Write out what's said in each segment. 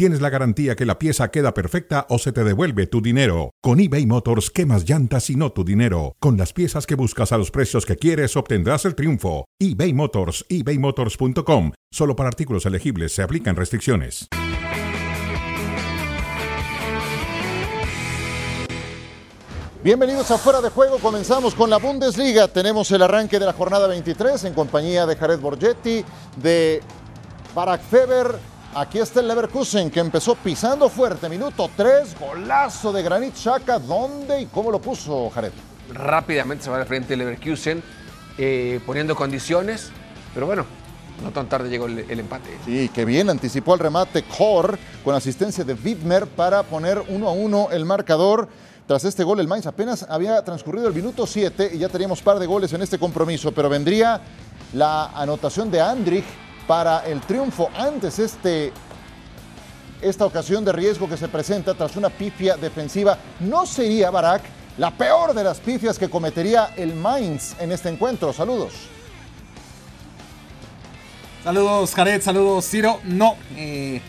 tienes la garantía que la pieza queda perfecta o se te devuelve tu dinero. Con eBay Motors, quemas llantas y no tu dinero. Con las piezas que buscas a los precios que quieres, obtendrás el triunfo. eBay Motors, ebaymotors.com. Solo para artículos elegibles se aplican restricciones. Bienvenidos a Fuera de Juego. Comenzamos con la Bundesliga. Tenemos el arranque de la jornada 23 en compañía de Jared Borgetti, de Barak Feber. Aquí está el Leverkusen que empezó pisando fuerte. Minuto 3, golazo de Granit Xhaka. ¿Dónde y cómo lo puso Jared? Rápidamente se va al frente el Leverkusen, eh, poniendo condiciones. Pero bueno, no tan tarde llegó el, el empate. Sí, qué bien, anticipó el remate Kor con asistencia de Widmer para poner uno a uno el marcador. Tras este gol, el Mainz apenas había transcurrido el minuto 7 y ya teníamos par de goles en este compromiso, pero vendría la anotación de Andrich para el triunfo antes este, esta ocasión de riesgo que se presenta tras una pifia defensiva. No sería Barak la peor de las pifias que cometería el Mainz en este encuentro. Saludos. Saludos, Jared. Saludos, Ciro. No, eh,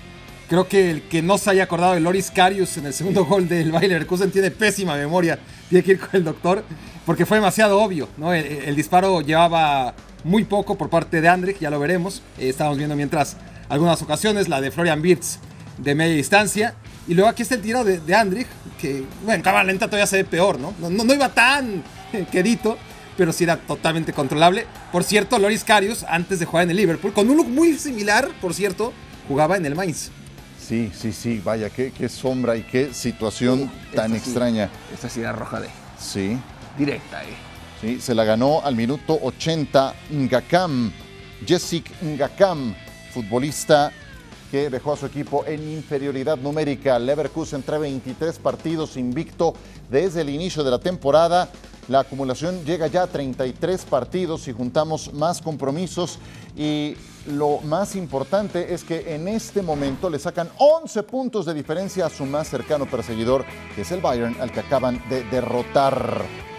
creo que el que no se haya acordado de Loris Karius en el segundo gol del Bayer Leverkusen tiene pésima memoria. Tiene que ir con el doctor porque fue demasiado obvio. ¿no? El, el disparo llevaba muy poco por parte de Andrich, ya lo veremos. Eh, estábamos viendo mientras algunas ocasiones la de Florian Wirtz de media distancia. Y luego aquí está el tiro de, de Andrich, que bueno, en cámara lenta todavía se ve peor, ¿no? No, no, no iba tan quedito pero sí era totalmente controlable. Por cierto, Loris Karius, antes de jugar en el Liverpool, con un look muy similar, por cierto, jugaba en el Mainz. Sí, sí, sí, vaya, qué, qué sombra y qué situación tan Esta sí- extraña. Esta sí era roja de Sí, directa, eh. Sí, se la ganó al minuto 80 Ngakam, Jessic Ngakam, futbolista que dejó a su equipo en inferioridad numérica. Leverkusen trae 23 partidos invicto desde el inicio de la temporada. La acumulación llega ya a 33 partidos si juntamos más compromisos y lo más importante es que en este momento le sacan 11 puntos de diferencia a su más cercano perseguidor, que es el Bayern, al que acaban de derrotar.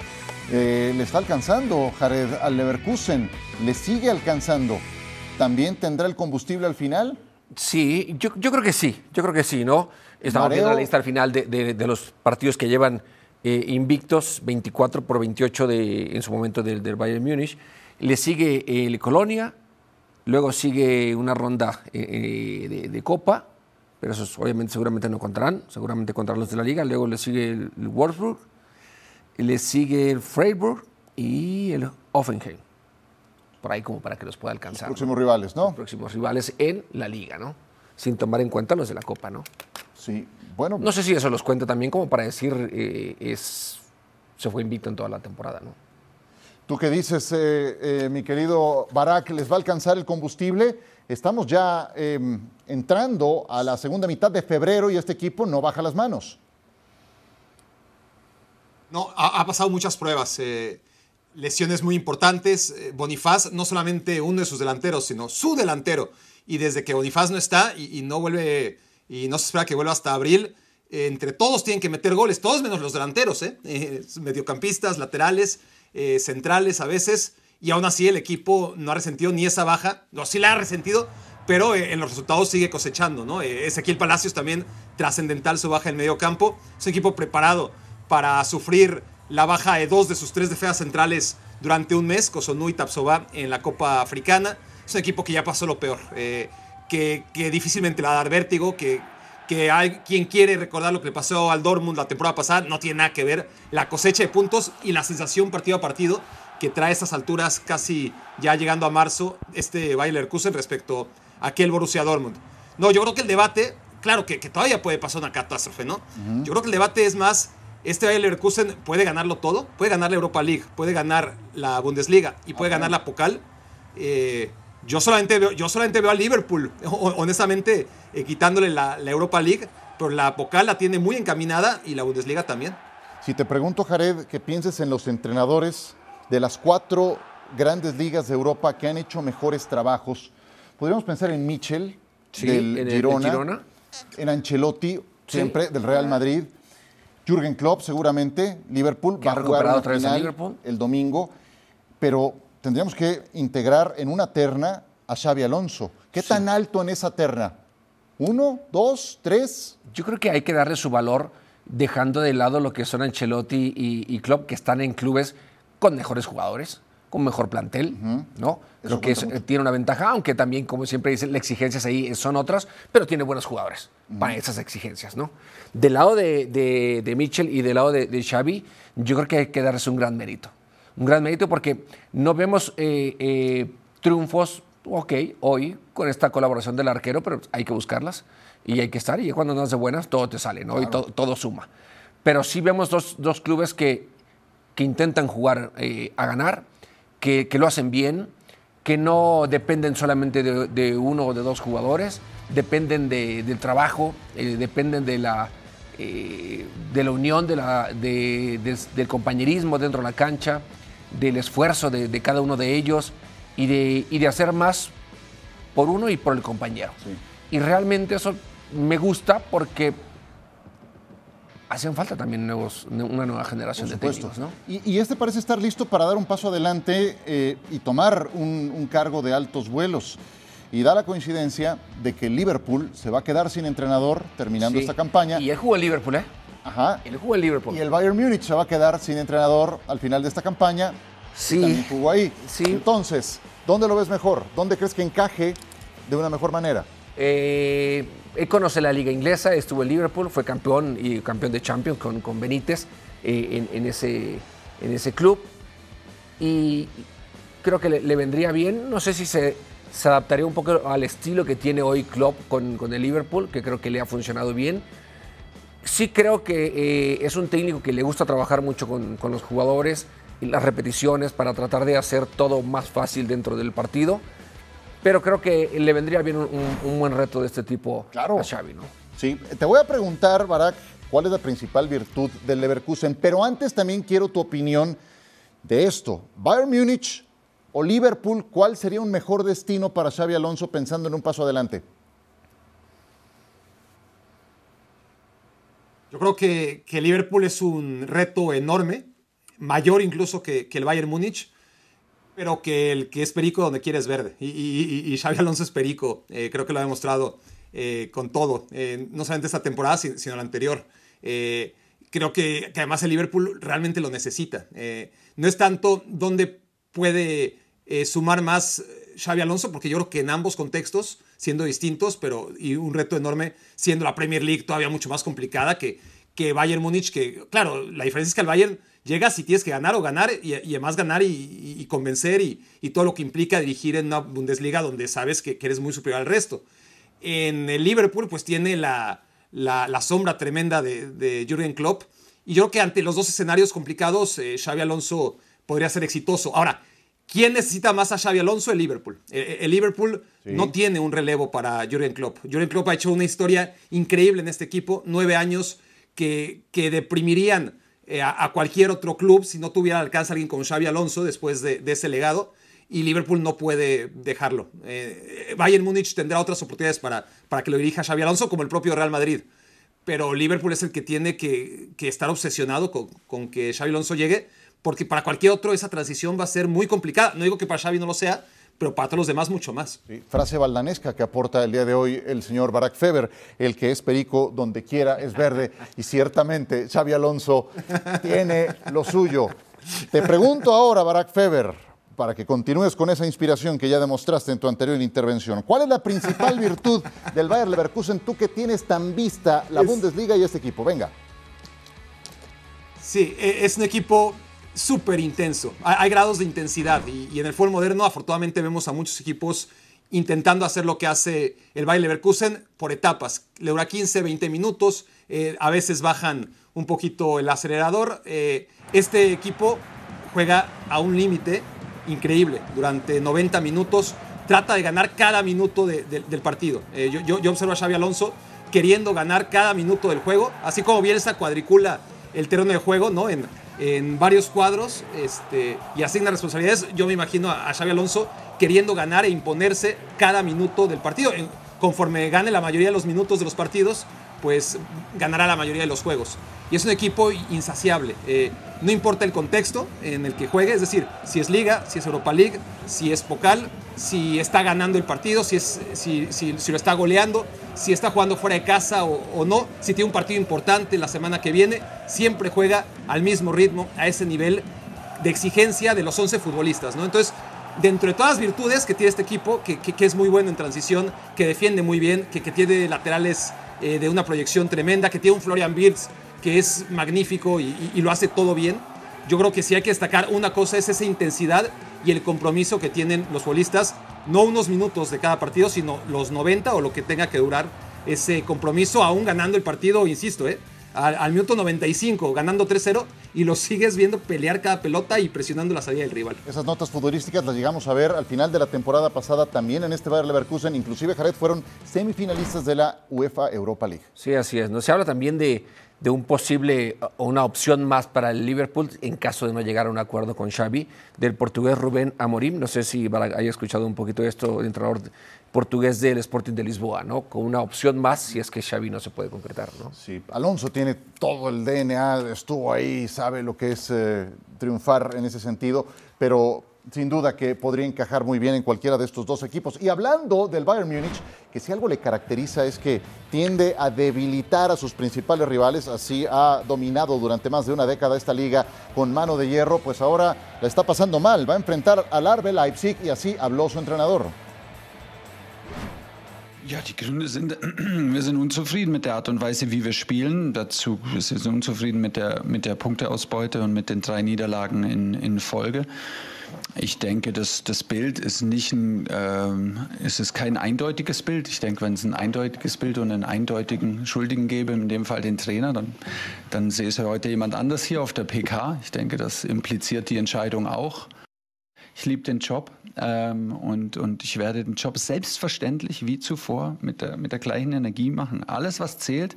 Eh, le está alcanzando Jared al Leverkusen, le sigue alcanzando. ¿También tendrá el combustible al final? Sí, yo, yo creo que sí, yo creo que sí, ¿no? Estamos Mareo. viendo la lista al final de, de- de los partidos que llevan eh, invictos, 24 por 28 de, en su momento del, del Bayern Múnich. Le sigue el Colonia, luego sigue una ronda eh, eh, de, de Copa, pero esos obviamente seguramente no contarán, seguramente contra los de la Liga. Luego le sigue el, el Wolfsburg, le sigue el Freiburg y el Offenheim. Por ahí como para que los pueda alcanzar. Próximos rivales, ¿no? próximos rivales en la liga, ¿no? Sin tomar en cuenta los de la Copa, ¿no? Sí, bueno, No sé si eso los cuenta también como para decir eh, es se fue invicto en toda la temporada, ¿no? tú que dices, eh, eh, mi querido Barak, ¿les va a alcanzar el combustible? Estamos ya eh, entrando a la segunda mitad de febrero y este equipo no baja las manos. No, ha, pasado muchas pruebas. eh, lesiones muy importantes. eh, Bonifaz, no solamente uno de sus delanteros, sino su delantero. Y desde que Bonifaz no está y, no vuelve, y no se espera que vuelva hasta abril, eh, entre todos tienen que meter goles, todos menos los delanteros, ¿eh? Mediocampistas, laterales, centrales a veces. Y aún así el equipo no ha resentido ni esa baja. No, sí la ha resentido, pero en los resultados sigue cosechando, ¿no? Ezequiel Palacios también trascendental su baja en medio campo. Es un equipo preparado para sufrir la baja de dos de sus tres defensas centrales durante un mes, Kosonu y Tapsoba en la Copa Africana. Es un equipo que ya pasó lo peor, eh, que, que difícilmente le va a dar vértigo, que, que hay quien quiere recordar lo que le pasó al Dortmund la temporada pasada, no tiene nada que ver la cosecha de puntos y la sensación partido a partido que trae a estas alturas casi ya llegando a marzo este Bayer Leverkusen respecto a aquel Borussia Dortmund. No, yo creo que el debate, claro que, que todavía puede pasar una catástrofe, ¿no? Yo creo que el debate es más, este Bayer Leverkusen puede ganarlo todo, puede ganar la Europa League, puede ganar la Bundesliga y puede ganar la Pokal. Eh, yo, solamente veo, yo solamente veo a Liverpool, ho- honestamente, eh, quitándole la, la Europa League, pero la Pokal la tiene muy encaminada y la Bundesliga también. Si te pregunto, Jared, que pienses en los entrenadores de las cuatro grandes ligas de Europa que han hecho mejores trabajos, podríamos pensar en Mitchell, Sí, del en el- Girona, del Girona. en Ancelotti, siempre del Real Madrid, Jürgen Klopp seguramente, Liverpool va a jugar una otra vez final Liverpool. el domingo, pero tendríamos que integrar en una terna a Xavi Alonso. ¿Qué tan alto en esa terna? ¿Uno, dos, tres? Yo creo que hay que darle su valor dejando de lado lo que son Ancelotti y, y Klopp, que están en clubes con mejores jugadores, con mejor plantel, ¿no? Creo que cuenta es- tiene una ventaja, aunque también, como siempre dicen, las exigencias ahí son otras, pero tiene buenos jugadores para esas exigencias, ¿no? Del lado de, de, de Mitchell y del lado de, de Xavi, yo creo que hay que darles un gran mérito. Un gran mérito porque no vemos eh, eh, triunfos, ok, hoy, con esta colaboración del arquero, pero hay que buscarlas y hay que estar. Y cuando no es de buenas, todo te sale, ¿no? Y todo, todo suma. Pero sí vemos dos, dos clubes que, que intentan jugar eh, a ganar, que, que lo hacen bien, que no dependen solamente de, de uno o de dos jugadores, dependen de- del trabajo, eh, dependen de la, eh, de la unión, de la, de- del compañerismo dentro de la cancha, del esfuerzo de, cada uno de ellos y de, y de hacer más por uno y por el compañero. Y realmente eso me gusta porque hacen falta también nuevos, una nueva generación de técnicos, ¿no? Y, y este parece estar listo para dar un paso adelante eh, y tomar un, un cargo de altos vuelos. Y da la coincidencia de que Liverpool se va a quedar sin entrenador terminando Sí. esta campaña. Y él jugó en Liverpool, ¿eh? Ajá. Él jugó en Liverpool. Y el Bayern Múnich se va a quedar sin entrenador al final de esta campaña. Sí. También jugó ahí. Sí. Entonces, ¿dónde lo ves mejor? ¿Dónde crees que encaje de una mejor manera? Eh, él conoce la liga inglesa, estuvo en Liverpool, fue campeón y campeón de Champions con, con Benítez eh, en, en ese, en ese club. Y creo que le, le vendría bien. No sé si se, se adaptaría un poco al estilo que tiene hoy Klopp con, con el Liverpool, que creo que le ha funcionado bien. Sí creo que eh, es un técnico que le gusta trabajar mucho con, con los jugadores y las repeticiones para tratar de hacer todo más fácil dentro del partido. Pero creo que le vendría bien un, un- un buen reto de este tipo Claro. a Xavi, ¿no? Sí, te voy a preguntar, Barak, cuál es la principal virtud del Leverkusen, pero antes también quiero tu opinión de esto. Bayern Múnich o Liverpool, ¿cuál sería un mejor destino para Xavi Alonso pensando en un paso adelante? Yo creo que, que Liverpool es un reto enorme, mayor incluso que, que el Bayern Múnich, pero que el que es perico donde quiere es verde. Y, y- y- y Xavi Alonso es perico, eh, creo que lo ha demostrado eh, con todo, eh, no solamente esta temporada, si- sino la anterior. Eh, creo que, que además el Liverpool realmente lo necesita. Eh, no es tanto donde puede eh, sumar más Xavi Alonso, porque yo creo que en ambos contextos, siendo distintos, pero y un reto enorme, siendo la Premier League todavía mucho más complicada que, que Bayern Múnich, que claro, la diferencia es que al Bayern llegas y tienes que ganar o ganar, y, y además ganar y, y- y convencer, y, todo lo que implica dirigir en una Bundesliga donde sabes que, que eres muy superior al resto. En el Liverpool, pues tiene la, la, la sombra tremenda de, de Jürgen Klopp. Y yo creo que ante los dos escenarios complicados, eh, Xavi Alonso podría ser exitoso. Ahora, ¿quién necesita más a Xavi Alonso? El Liverpool. El, el Liverpool no tiene un relevo para Jürgen Klopp. Jürgen Klopp ha hecho una historia increíble en este equipo. Nueve años que, que deprimirían eh, a, cualquier otro club si no tuviera al alcance alguien como Xavi Alonso después de, de ese legado y Liverpool no puede dejarlo. Eh, Bayern Múnich tendrá otras oportunidades para, para que lo dirija Xavi Alonso, como el propio Real Madrid. Pero Liverpool es el que tiene que, que estar obsesionado con, con que Xavi Alonso llegue, porque para cualquier otro esa transición va a ser muy complicada. No digo que para Xavi no lo sea, pero para todos los demás mucho más. Sí, Frase baldanesca que aporta el día de hoy el señor Barack Feber, el que es perico donde quiera es verde y ciertamente Xavi Alonso tiene lo suyo. Te pregunto ahora, Barack Feber, para que continúes con esa inspiración que ya demostraste en tu anterior intervención, ¿cuál es la principal virtud del Bayer Leverkusen tú que tienes tan vista la Bundesliga y este equipo? Venga. Sí, e- es un equipo súper intenso. Hay, grados de intensidad y, en el fútbol moderno afortunadamente vemos a muchos equipos intentando hacer lo que hace el Bayer Leverkusen por etapas. Le dura 15, 20 minutos, eh, a veces bajan un poquito el acelerador. Eh, este equipo juega a un límite increíble durante 90 minutos. Trata de ganar cada minuto de- de- del partido. Eh, yo observo a Xavi Alonso queriendo ganar cada minuto del juego, así como Bielsa cuadricula el terreno de juego, ¿no? En, en varios cuadros este, y asigna responsabilidades. Yo me imagino a, Xavi Alonso queriendo ganar e imponerse cada minuto del partido. Conforme gane la mayoría de los minutos de los partidos, pues ganará la mayoría de los juegos. Y es un equipo insaciable. Eh, no importa el contexto en el que juegue, es decir, si es Liga, si es Europa League, si es Pocal, si está ganando el partido, si, es, si, si, lo está goleando, si está jugando fuera de casa o, no, si tiene un partido importante la semana que viene, siempre juega al mismo ritmo, a ese nivel de exigencia de los 11 futbolistas. ¿no? Entonces, dentro de todas las virtudes que tiene este equipo, que, que, es muy bueno en transición, que defiende muy bien, que, que tiene laterales eh, de una proyección tremenda, que tiene un Florian Wirtz que es magnífico y, lo hace todo bien. Yo creo que sí hay que destacar una cosa es esa intensidad y el compromiso que tienen los futbolistas, no unos minutos de cada partido, sino los 90 o lo que tenga que durar ese compromiso, aún ganando el partido, insisto, ¿eh? al, minuto 95, ganando 3-0, y lo sigues viendo pelear cada pelota y presionando la salida del rival. Esas notas futbolísticas las llegamos a ver al final de la temporada pasada también en este Bayer Leverkusen, inclusive Jared fueron semifinalistas de la UEFA Europa League. Sí, así es. ¿no? Se habla también de, de un posible o una opción más para el Liverpool en caso de no llegar a un acuerdo con Xavi, del portugués Rubén Amorim. No sé si haya escuchado un poquito de esto, el entrenador portugués del Sporting de Lisboa, ¿no? Con una opción más si es que Xavi no se puede concretar, ¿no? Sí, Alonso tiene todo el DNA, estuvo ahí, sabe lo que es eh, triunfar en ese sentido, pero sin duda que podría encajar muy bien en cualquiera de estos dos equipos. Y hablando del Bayern Múnich, que si algo le caracteriza es que tiende a debilitar a sus principales rivales, así ha dominado durante más de una década esta liga con mano de hierro, pues ahora la está pasando mal, va a enfrentar al Arbe Leipzig y así habló su entrenador. Ja, die Gründe sind, wir sind unzufrieden mit der Art und Weise, wie wir spielen. Dazu sind wir unzufrieden mit der, mit der Punkteausbeute und mit den drei Niederlagen in, in Folge. Ich denke, das, das Bild ist nicht ein, ähm, es ist kein eindeutiges Bild. Ich denke, wenn es ein eindeutiges Bild und einen eindeutigen Schuldigen gäbe, in dem Fall den Trainer, dann, dann sehe es heute jemand anders hier auf der PK. Ich denke, das impliziert die Entscheidung auch. Ich liebe den Job ähm, und, und ich werde den Job selbstverständlich wie zuvor mit der, mit der gleichen Energie machen. Alles, was zählt,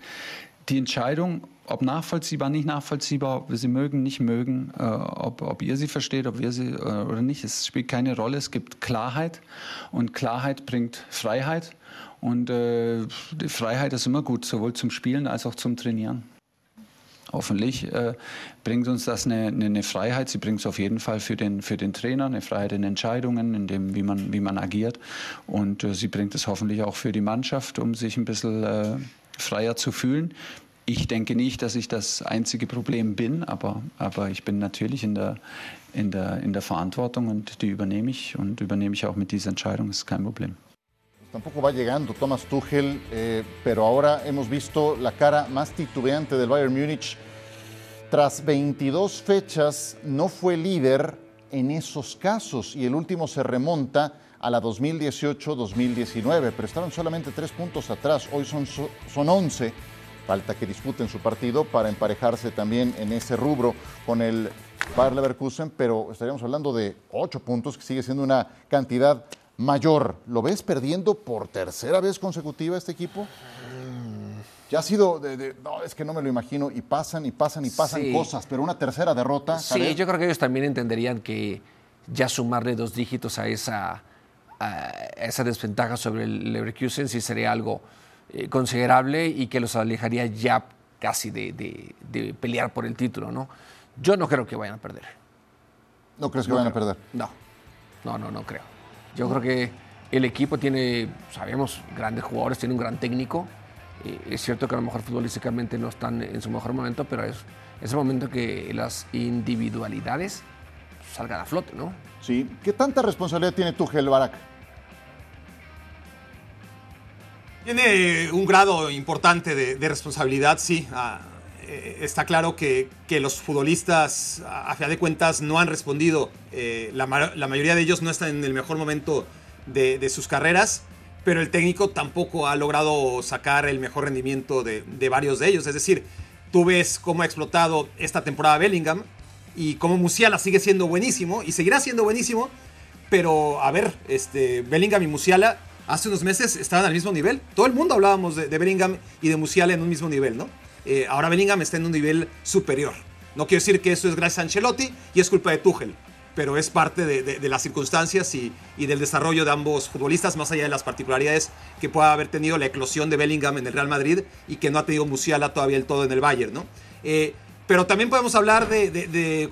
die Entscheidung, ob nachvollziehbar, nicht nachvollziehbar, ob wir sie mögen, nicht mögen, äh, ob, ob ihr sie versteht, ob wir sie äh, oder nicht, es spielt keine Rolle. Es gibt Klarheit und Klarheit bringt Freiheit. Und äh, die Freiheit ist immer gut, sowohl zum Spielen als auch zum Trainieren. Hoffentlich äh, bringt uns das eine, eine, Freiheit. Sie bringt es auf jeden Fall für den, für den Trainer, eine Freiheit in Entscheidungen, in dem, wie man, wie man agiert. Und äh, sie bringt es hoffentlich auch für die Mannschaft, um sich ein bisschen äh, freier zu fühlen. Ich denke nicht, dass ich das einzige Problem bin, aber, aber ich bin natürlich in der, in, der, in der Verantwortung und die übernehme ich und übernehme ich auch mit dieser Entscheidung, das ist kein Problem. Tampoco va llegando Thomas Tuchel, eh, pero ahora hemos visto la cara más titubeante del Bayern Múnich. Tras 22 fechas no fue líder en esos casos y el último se remonta a la 2018-2019, pero estaban solamente tres puntos atrás, hoy son, son 11 Falta que disputen su partido para emparejarse también en ese rubro con el Bayer Leverkusen, pero estaríamos hablando de ocho puntos, que sigue siendo una cantidad mayor. ¿Lo ves perdiendo por tercera vez consecutiva este equipo? Ya ha sido, de, no, es que no me lo imagino, y pasan y pasan y pasan cosas, pero una tercera derrota. Sí, yo creo que ellos también entenderían que ya sumarle dos dígitos a esa, a esa desventaja sobre el Leverkusen sí sería algo eh, considerable y que los alejaría ya casi de, pelear por el título, ¿no? Yo no creo que vayan a perder. ¿No crees que vayan a perder? No, no, no, no creo. Yo creo que el equipo tiene, sabemos, grandes jugadores, tiene un gran técnico. Eh, es cierto que a lo mejor futbolísticamente no están en su mejor momento, pero es, es el momento que las individualidades salgan a flote, ¿no? Sí. ¿Qué tanta responsabilidad tiene Tuchel, Barak? Tiene un grado importante de, responsabilidad, sí. Ah, eh, está claro que, los futbolistas, a, fin de cuentas, no han respondido. Eh, la, mayoría de ellos no están en el mejor momento de, sus carreras, pero el técnico tampoco ha logrado sacar el mejor rendimiento de, varios de ellos. Es decir, tú ves cómo ha explotado esta temporada Bellingham y cómo Musiala sigue siendo buenísimo y seguirá siendo buenísimo, pero a ver, este, Bellingham y Musiala hace unos meses estaban al mismo nivel. Todo el mundo hablábamos de, Bellingham y de Musiala en un mismo nivel, ¿no? Eh, ahora Bellingham está en un nivel superior. No quiero decir que eso es gracias a Ancelotti y es culpa de Tuchel. Pero es parte de, las circunstancias y, del desarrollo de ambos futbolistas, más allá de las particularidades que pueda haber tenido la eclosión de Bellingham en el Real Madrid y que no ha tenido Musiala todavía el todo en el Bayern, ¿no? Eh, pero también podemos hablar de, de,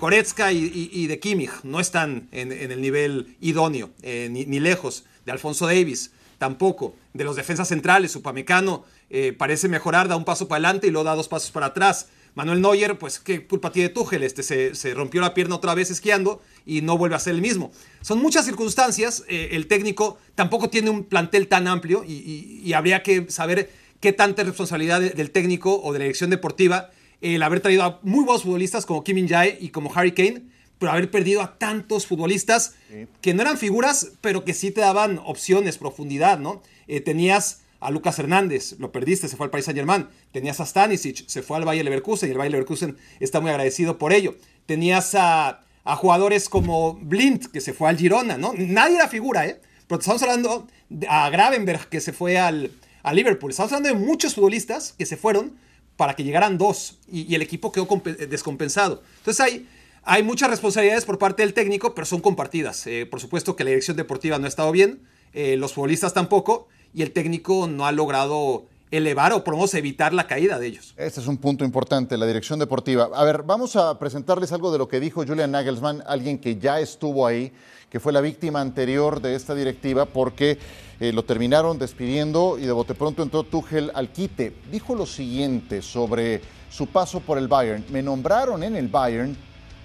y, de Kimmich, no están en, el nivel idóneo, eh, ni, lejos, de Alfonso Davis, tampoco, de los defensas centrales, Upamecano eh, parece mejorar, da un paso para adelante y luego da dos pasos para atrás. Manuel Neuer, pues qué culpa tiene Tuchel, este se, rompió la pierna otra vez esquiando y no vuelve a ser el mismo. Son muchas circunstancias, eh, el técnico tampoco tiene un plantel tan amplio y, habría que saber qué tanta responsabilidad del técnico o de la dirección deportiva el haber traído a muy buenos futbolistas como Kim Min-jae y como Harry Kane, pero haber perdido a tantos futbolistas que no eran figuras, pero que sí te daban opciones, profundidad, ¿no? Eh, tenías a Lucas Hernández, lo perdiste, se fue al Paris Saint Germain. Tenías a Stanisic, se fue al Bayer Leverkusen y el Bayer Leverkusen está muy agradecido por ello. Tenías a, jugadores como Blind, que se fue al Girona, ¿no? Nadie era figura, ¿eh? Pero estamos hablando a Gravenberg, que se fue al, a Liverpool. Estamos hablando de muchos futbolistas que se fueron para que llegaran dos y, el equipo quedó descompensado. Entonces hay, hay muchas responsabilidades por parte del técnico, pero son compartidas. Eh, por supuesto que la dirección deportiva no ha estado bien, eh, los futbolistas tampoco, y el técnico no ha logrado elevar o por evitar la caída de ellos. Este es un punto importante, la dirección deportiva. A ver, vamos a presentarles algo de lo que dijo Julian Nagelsmann, alguien que ya estuvo ahí, que fue la víctima anterior de esta directiva, porque eh, lo terminaron despidiendo y de bote pronto entró Tuchel al quite. Dijo lo siguiente sobre su paso por el Bayern. Me nombraron en el Bayern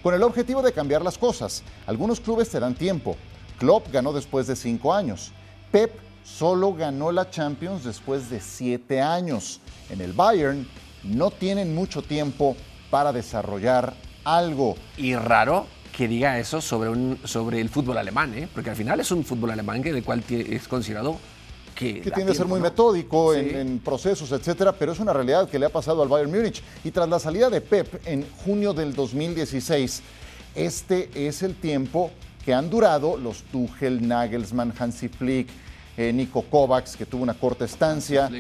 con el objetivo de cambiar las cosas. Algunos clubes te dan tiempo. Klopp ganó después de cinco años. Pep solo ganó la Champions después de siete años. En el Bayern no tienen mucho tiempo para desarrollar algo. Y raro que diga eso sobre, un, sobre el fútbol alemán, ¿eh? porque al final es un fútbol alemán que, el cual es considerado que, que tiende a ser muy metódico en, en, procesos, etcétera, pero es una realidad que le ha pasado al Bayern Múnich. Y tras la salida de Pep en junio del 2016, este es el tiempo que han durado los Tuchel, Nagelsmann, Hansi Flick, eh, Nico Kovacs, que tuvo una corta estancia,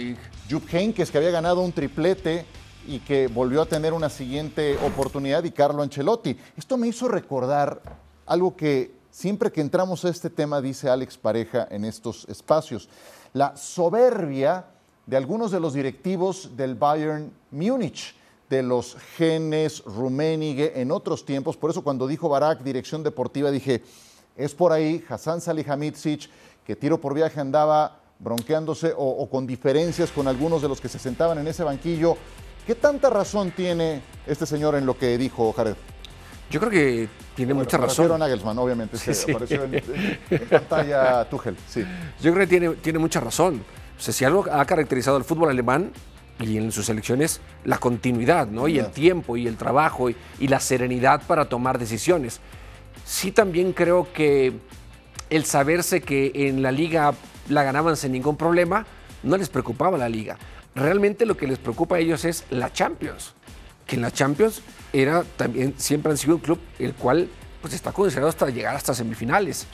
Jupp Heynckes, que había ganado un triplete y que volvió a tener una siguiente oportunidad, y Carlo Ancelotti. Esto me hizo recordar algo que siempre que entramos a este tema dice Alex Pareja en estos espacios, la soberbia de algunos de los directivos del Bayern Múnich de los genes Rummenigge en otros tiempos. Por eso cuando dijo Barak dirección deportiva dije, es por ahí, Hassan Salihamidzic, que tiro por viaje andaba bronqueándose o, con diferencias con algunos de los que se sentaban en ese banquillo. ¿Qué tanta razón tiene este señor en lo que dijo Jared? Yo creo que tiene mucha razón. a Nagelsmann, obviamente, sí, apareció en, pantalla Tuchel, sí. Yo creo que tiene, tiene mucha razón. O sea, si algo ha caracterizado al fútbol alemán y en sus elecciones la continuidad, ¿no? Y el tiempo y el trabajo y, la serenidad para tomar decisiones. Sí también creo que el saberse que en la liga la ganaban sin ningún problema, no les preocupaba la liga. Realmente lo que les preocupa a ellos es la Champions. Que en la Champions era también, siempre han sido un club el cual pues está considerado hasta llegar hasta semifinales.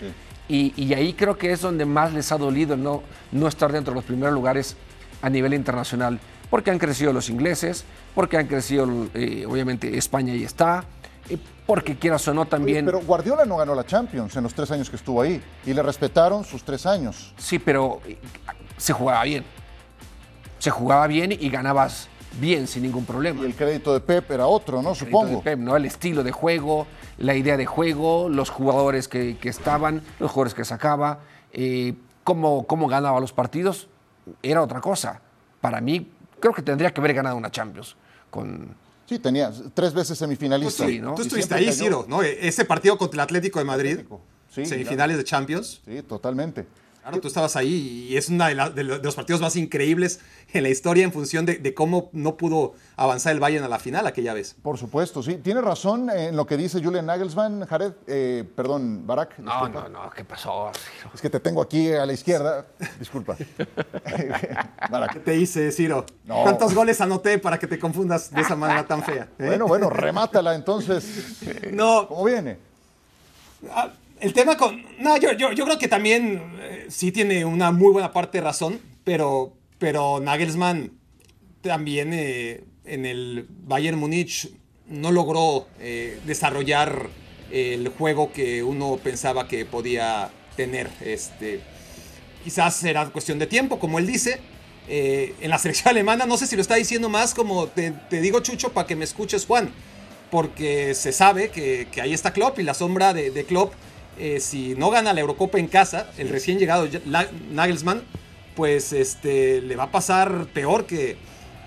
Y, y, ahí creo que es donde más les ha dolido no, no estar dentro de los primeros lugares a nivel internacional porque han crecido los ingleses, porque han crecido, eh, obviamente, España y está, porque quieras o no también... pero Guardiola no ganó la Champions en los tres años que estuvo ahí y le respetaron sus tres años. Sí, pero eh, se jugaba bien. Se jugaba bien y ganabas bien sin ningún problema. Y el crédito de Pep era otro, ¿no? Supongo. Pep, ¿no? El estilo de juego, la idea de juego, los jugadores que, estaban, los jugadores que sacaba, cómo, cómo ganaba los partidos, era otra cosa. Para mí, creo que tendría que haber ganado una Champions con, Sí, tenía tres veces semifinalista. Pues sí, ¿no? Tú estuviste ahí, Ciro, ¿no? Ese partido contra el Atlético de Madrid, semifinales de Champions. Sí, totalmente. Claro, tú estabas ahí y es uno de, los partidos más increíbles en la historia en función de, cómo no pudo avanzar el Bayern a la final aquella vez. Por supuesto, sí. Tiene razón en lo que dice Julian Nagelsmann, Jared. Eh, perdón, Barak. No, no, no, ¿qué pasó? Es que te tengo aquí a la izquierda. Disculpa. ¿Qué te hice, Ciro? ¿Cuántos goles anoté para que te confundas de esa manera tan fea? Eh? Bueno, bueno, remátala entonces. No. ¿Cómo viene? Ah, el tema con. No, yo, yo, yo creo que también eh, sí tiene una muy buena parte de razón, pero, pero Nagelsmann también eh, en el Bayern Múnich no logró eh, desarrollar el juego que uno pensaba que podía tener. Este, quizás será cuestión de tiempo, como él dice. En la selección alemana, no sé si lo está diciendo más como te, digo Chucho para que me escuches Juan, porque se sabe que, ahí está Klopp y la sombra de Klopp, eh, si no gana la Eurocopa en casa, el recién llegado Nagelsmann, pues este, le va a pasar peor que,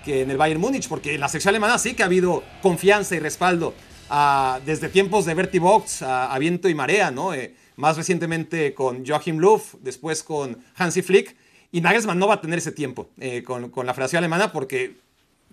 que en el Bayern Múnich, porque en la selección alemana sí que ha habido confianza y respaldo desde tiempos de Bertie Box a, viento y marea, ¿no? Eh, más recientemente con Joachim Löw, después con Hansi Flick. Y Nagelsmann no va a tener ese tiempo eh, con, la Federación Alemana porque,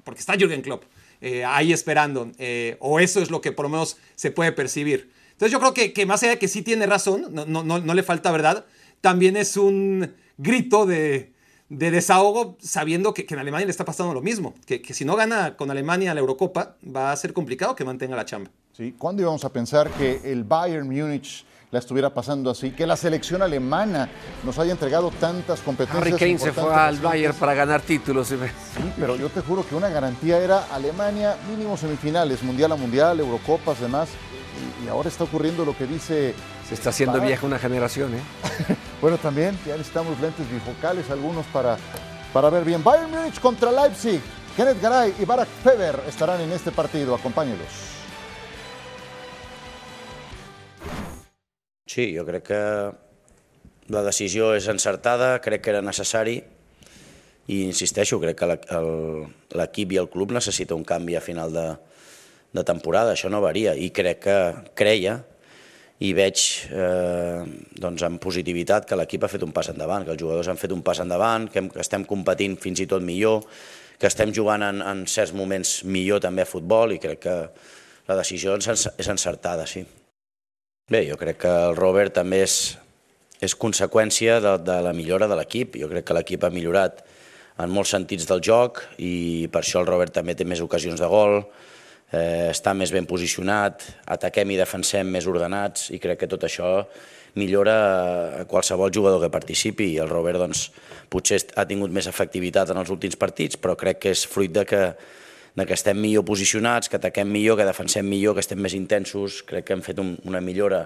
porque está Jürgen Klopp eh, ahí esperando. Eh, o eso es lo que por lo menos se puede percibir. Entonces yo creo que, que más allá de que sí tiene razón, no, no, no, le falta verdad, también es un grito de, de desahogo sabiendo que, que, en Alemania le está pasando lo mismo. Que, que si no gana con Alemania la Eurocopa, va a ser complicado que mantenga la chamba. Sí, ¿cuándo íbamos a pensar que el Bayern Múnich la estuviera pasando así, que la selección alemana nos haya entregado tantas competencias. Harry Kane se fue al Bayern para ganar títulos. Sí, pero yo te juro que una garantía era Alemania mínimo semifinales, mundial a mundial, Eurocopas, demás. Y, ahora está ocurriendo lo que dice. Se está haciendo vieja una generación, ¿eh? bueno, también ya necesitamos lentes bifocales, algunos para, para ver bien. Bayern Múnich contra Leipzig. Kenneth Garay y Barak Feber estarán en este partido. Acompáñelos. Sí, jo crec que la decisió és encertada, crec que era necessari i insisteixo, crec que l'equip i el club necessita un canvi a final de, de temporada, això no varia i crec que creia i veig eh, doncs amb positivitat que l'equip ha fet un pas endavant, que els jugadors han fet un pas endavant, que, hem, que estem competint fins i tot millor, que estem jugant en, en certs moments millor també a futbol i crec que la decisió és encertada, sí. Bé, jo crec que el Robert també és, és conseqüència de, de la millora de l'equip. Jo crec que l'equip ha millorat en molts sentits del joc i per això el Robert també té més ocasions de gol, eh, està més ben posicionat, ataquem i defensem més ordenats i crec que tot això millora a qualsevol jugador que participi el Robert doncs, potser ha tingut més efectivitat en els últims partits, però crec que és fruit de que de que estem millor posicionats, que ataquem millor, que defensem millor, que estem més intensos. Crec que hem fet un, una millora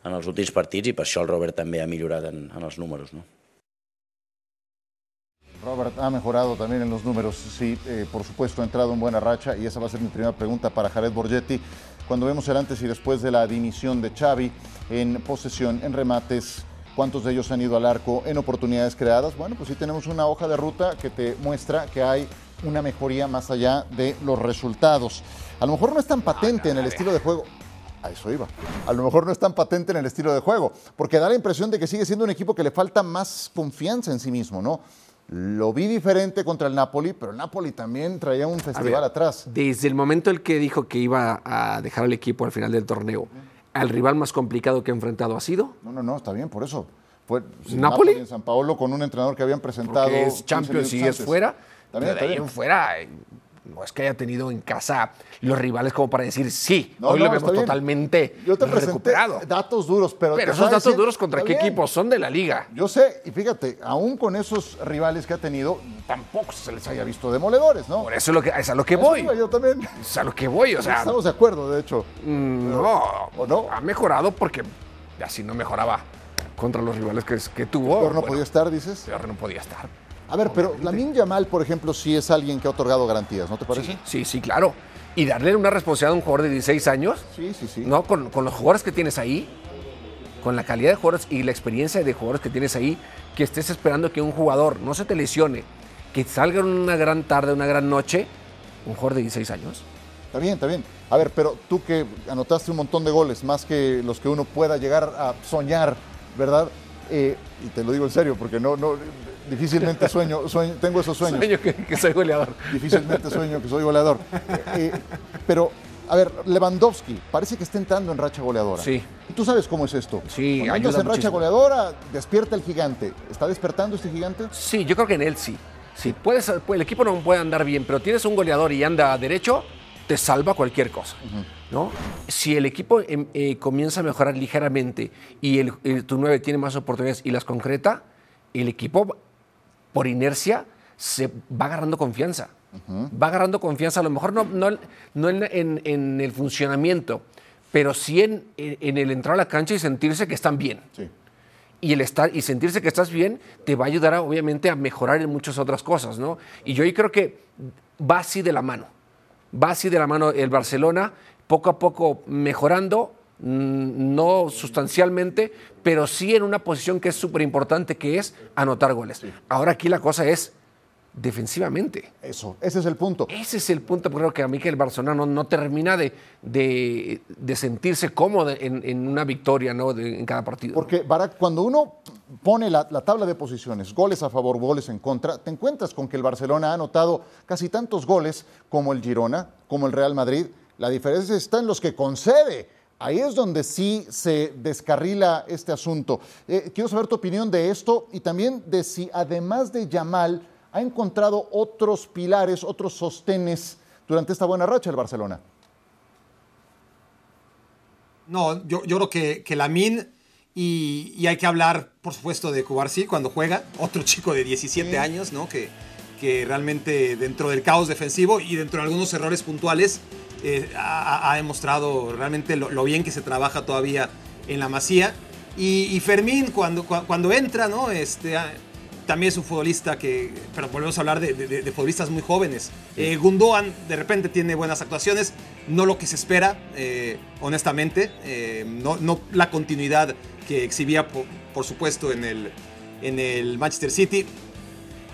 en els últims partits i per això el Robert també ha millorat en, en els números. ¿no? Robert ha mejorado también en los números, sí, eh, por supuesto ha entrado en buena racha y esa va a ser mi primera pregunta para Jared Borgetti. Cuando vemos el antes y después de la dimisión de Xavi en posesión, en remates, cuántos de ellos han ido al arco, en oportunidades creadas, bueno, pues sí tenemos una hoja de ruta que te muestra que hay una mejoría más allá de los resultados. A lo mejor no es tan patente en el estilo de juego. A eso iba. A lo mejor no es tan patente en el estilo de juego, porque da la impresión de que sigue siendo un equipo que le falta más confianza en sí mismo, ¿no? Lo vi diferente contra el Napoli, pero el Napoli también traía un festival atrás. Desde el momento en que dijo que iba a dejar al equipo al final del torneo, ¿al rival más complicado que ha enfrentado ha sido? No, no, no, está bien, por eso. Fue ¿Napoli? en San Paolo con un entrenador que habían presentado. Porque es Champions y es fuera. También, de ahí en fuera, no es que haya tenido en casa los rivales como para decir, sí, hoy lo vemos totalmente Yo te presenté datos duros, pero... Pero esos datos duros contra qué equipos son de la liga. Yo sé, y fíjate, aún con esos rivales que ha tenido, tampoco se les haya visto demoledores, ¿no? Por eso es, lo que, es a lo que voy. yo también. Es a lo que voy, o sea... Estamos de acuerdo, de hecho. Mm, no, ¿O no? Ha mejorado porque así no mejoraba contra los rivales que, que tuvo. Peor no podía estar, dices. Peor no podía estar. A ver, pero Lamin Yamal, por ejemplo, sí es alguien que ha otorgado garantías, ¿no te parece? Sí, sí, claro. Y darle una responsabilidad a un jugador de 16 años. Sí, sí, sí. ¿no? Con, los jugadores que tienes ahí, con la calidad de jugadores y la experiencia de jugadores que tienes ahí, que estés esperando que un jugador no se te lesione, que salga en una gran tarde, una gran noche, un jugador de 16 años. Está bien, está bien. A ver, pero tú que anotaste un montón de goles, más que los que uno pueda llegar a soñar, ¿verdad? Eh, y te lo digo en serio, porque no, no, difícilmente sueño, tengo esos sueños. Sueño que, soy goleador. Difícilmente sueño que soy goleador. Eh, pero, a ver, Lewandowski parece que está entrando en racha goleadora. Sí. ¿Y tú sabes cómo es esto? Sí, Cuando en racha goleadora, despierta el gigante. ¿Está despertando este gigante? Sí, yo creo que en él sí. Sí, puedes, el equipo no puede andar bien, pero tienes un goleador y anda derecho, te salva cualquier cosa. ¿no? Si el equipo em, eh, comienza a mejorar ligeramente y el, tu 9 tiene más oportunidades y las concreta, el equipo por inercia se va agarrando confianza. Va agarrando confianza, a lo mejor no, no, no en, el funcionamiento, pero sí en, en el entrar a la cancha y sentirse que están bien. Sí. Y el estar y sentirse que estás bien te va a ayudar, a, obviamente, a mejorar en muchas otras cosas, ¿no? Y yo ahí creo que va así de la mano. Va así de la mano el Barcelona, poco a poco mejorando, no sustancialmente, pero sí en una posición que es súper importante, que es anotar goles. Ahora aquí la cosa es defensivamente. Eso, ese es el punto. Ese es el punto, creo que a mí que el Barcelona no, no termina de, de, de sentirse cómodo en, en, una victoria ¿no? De, en cada partido. Porque, Barak, cuando uno pone la, la, tabla de posiciones, goles a favor, goles en contra, te encuentras con que el Barcelona ha anotado casi tantos goles como el Girona, como el Real Madrid. La diferencia está en los que concede. Ahí es donde sí se descarrila este asunto. Eh, quiero saber tu opinión de esto y también de si además de Yamal ha encontrado otros pilares, otros sostenes durante esta buena racha el Barcelona. No, yo, yo creo que, que Lamin y, y, hay que hablar, por supuesto, de Cubarsí cuando juega, otro chico de 17 sí. años, ¿no? Que, que realmente dentro del caos defensivo y dentro de algunos errores puntuales eh, ha, ha, demostrado realmente lo, lo, bien que se trabaja todavía en la masía. Y, y Fermín cuando, cuando entra, ¿no? Este, también es un futbolista que, pero volvemos a hablar de, de, de futbolistas muy jóvenes. Eh, Gundogan de repente tiene buenas actuaciones, no lo que se espera, eh, honestamente, eh, no, no, la continuidad que exhibía, por, por, supuesto, en el, en el Manchester City.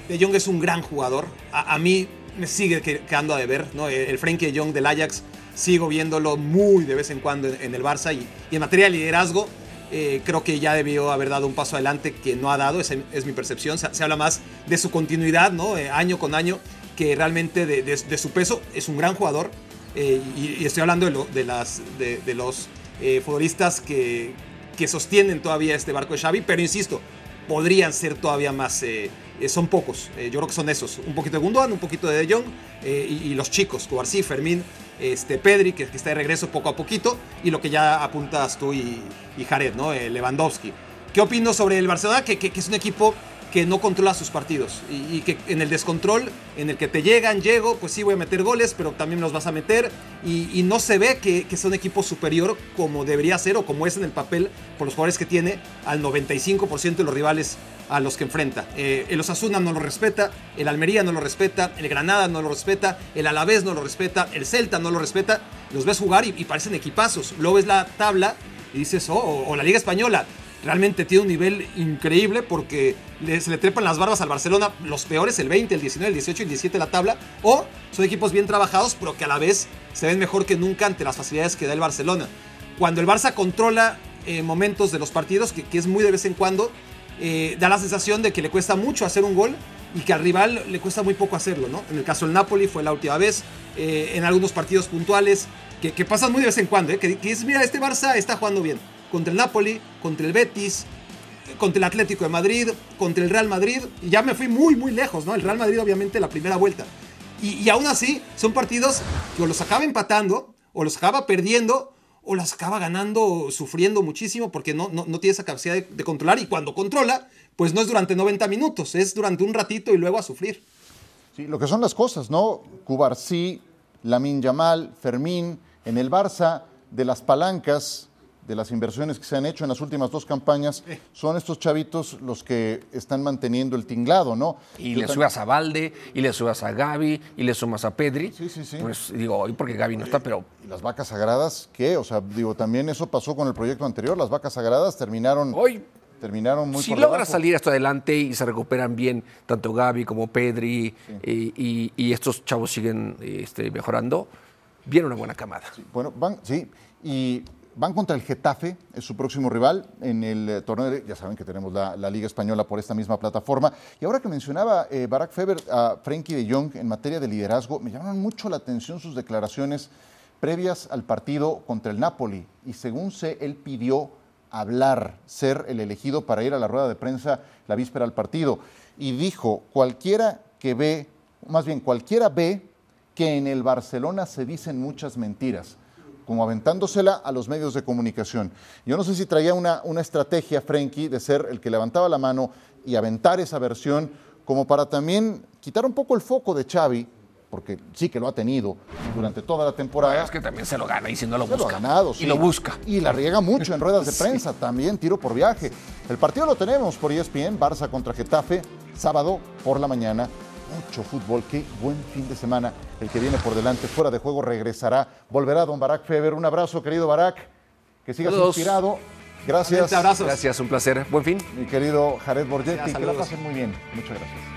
De Jong es un gran jugador, a, a mí me sigue quedando a deber, ¿no? el Frenkie de Jong del Ajax, sigo viéndolo muy de vez en cuando en, el Barça y, en materia de liderazgo, eh, creo que ya debió haber dado un paso adelante que no ha dado, esa es mi percepción. Se, habla más de su continuidad, ¿no? Eh, año con año, que realmente de, su peso. Es un gran jugador. Eh, y, estoy hablando de, de las, de, los eh, futbolistas que, que, sostienen todavía este barco de Xavi, pero insisto, podrían ser todavía más. Eh, son pocos, yo creo que son esos. Un poquito de Gundogan, un poquito de De Jong y, y, los chicos, Cubarsí, Fermín, este, Pedri, que, está de regreso poco a poquito, y lo que ya apuntas tú y, y Jared, ¿no? Eh, Lewandowski. ¿Qué opino sobre el Barcelona? Que, que, es un equipo que no controla sus partidos y, que en el descontrol, en el que te llegan, llego, pues sí voy a meter goles, pero también los vas a meter y, no se ve que, que, es un equipo superior como debería ser o como es en el papel por los jugadores que tiene al 95% de los rivales a los que enfrenta. Eh, el Osasuna no lo respeta, el Almería no lo respeta, el Granada no lo respeta, el Alavés no lo respeta, el Celta no lo respeta. Los ves jugar y, parecen equipazos. Luego ves la tabla y dices, oh, o, la Liga Española realmente tiene un nivel increíble porque se le trepan las barbas al Barcelona, los peores, el 20, el 19, el 18 y el 17 de la tabla, o son equipos bien trabajados, pero que a la vez se ven mejor que nunca ante las facilidades que da el Barcelona. Cuando el Barça controla eh, momentos de los partidos, que, es muy de vez en cuando, eh, da la sensación de que le cuesta mucho hacer un gol y que al rival le cuesta muy poco hacerlo, ¿no? En el caso del Napoli fue la última vez, eh, en algunos partidos puntuales, que, que, pasan muy de vez en cuando, que, que es, mira, este Barça está jugando bien contra el Napoli, contra el Betis, contra el Atlético de Madrid, contra el Real Madrid. Y ya me fui muy, muy lejos, ¿no? El Real Madrid, obviamente, la primera vuelta. Y, y aún así, son partidos que o los acaba empatando, o los acaba perdiendo, o los acaba ganando, sufriendo muchísimo, porque no, no, no tiene esa capacidad de, de, controlar. Y cuando controla, pues no es durante 90 minutos, es durante un ratito y luego a sufrir. Sí, lo que son las cosas, ¿no? Cubarsí, Lamin Yamal, Fermín, en el Barça, de las palancas, de las inversiones que se han hecho en las últimas dos campañas, son estos chavitos los que están manteniendo el tinglado, ¿no? Y Yo le subas a Valde, y le subas a Gaby, y le sumas a Pedri. Sí, sí, sí. Pues digo, hoy porque Gaby no está, pero... ¿Y las vacas sagradas qué? O sea, digo, también eso pasó con el proyecto anterior, las vacas sagradas terminaron... Hoy terminaron muy si logra salir esto adelante y se recuperan bien tanto Gaby como Pedri sí. y, y, y, estos chavos siguen este, mejorando, viene una buena camada. Sí, bueno, van, sí, y van contra el Getafe, es su próximo rival en el eh, torneo, de, ya saben que tenemos la, Liga Española por esta misma plataforma. Y ahora que mencionaba eh, Barack Feber a Frenkie de Jong en materia de liderazgo, me llamaron mucho la atención sus declaraciones previas al partido contra el Napoli. Y según sé, él pidió hablar, ser el elegido para ir a la rueda de prensa la víspera al partido. Y dijo, cualquiera que ve, más bien cualquiera ve que en el Barcelona se dicen muchas mentiras como aventándosela a los medios de comunicación. Yo no sé si traía una, una estrategia, Frenkie, de ser el que levantaba la mano y aventar esa versión, como para también quitar un poco el foco de Xavi porque sí que lo ha tenido durante toda la temporada. Es que también se lo gana y si no lo Se lo busca. ha ganado, sí. Y lo busca. Y la riega mucho en ruedas de prensa, también tiro por viaje. El partido lo tenemos por ESPN, Barça contra Getafe, sábado por la mañana. Mucho fútbol, qué buen fin de semana el que viene por delante. Fuera de juego regresará, volverá don Barak Feber. Un abrazo, querido Barak, que sigas Saludos. inspirado. Gracias, Abrazos. Gracias, un placer. Buen fin. mi querido Jared Borgetti. Que la saludos. pasen muy bien. Muchas gracias.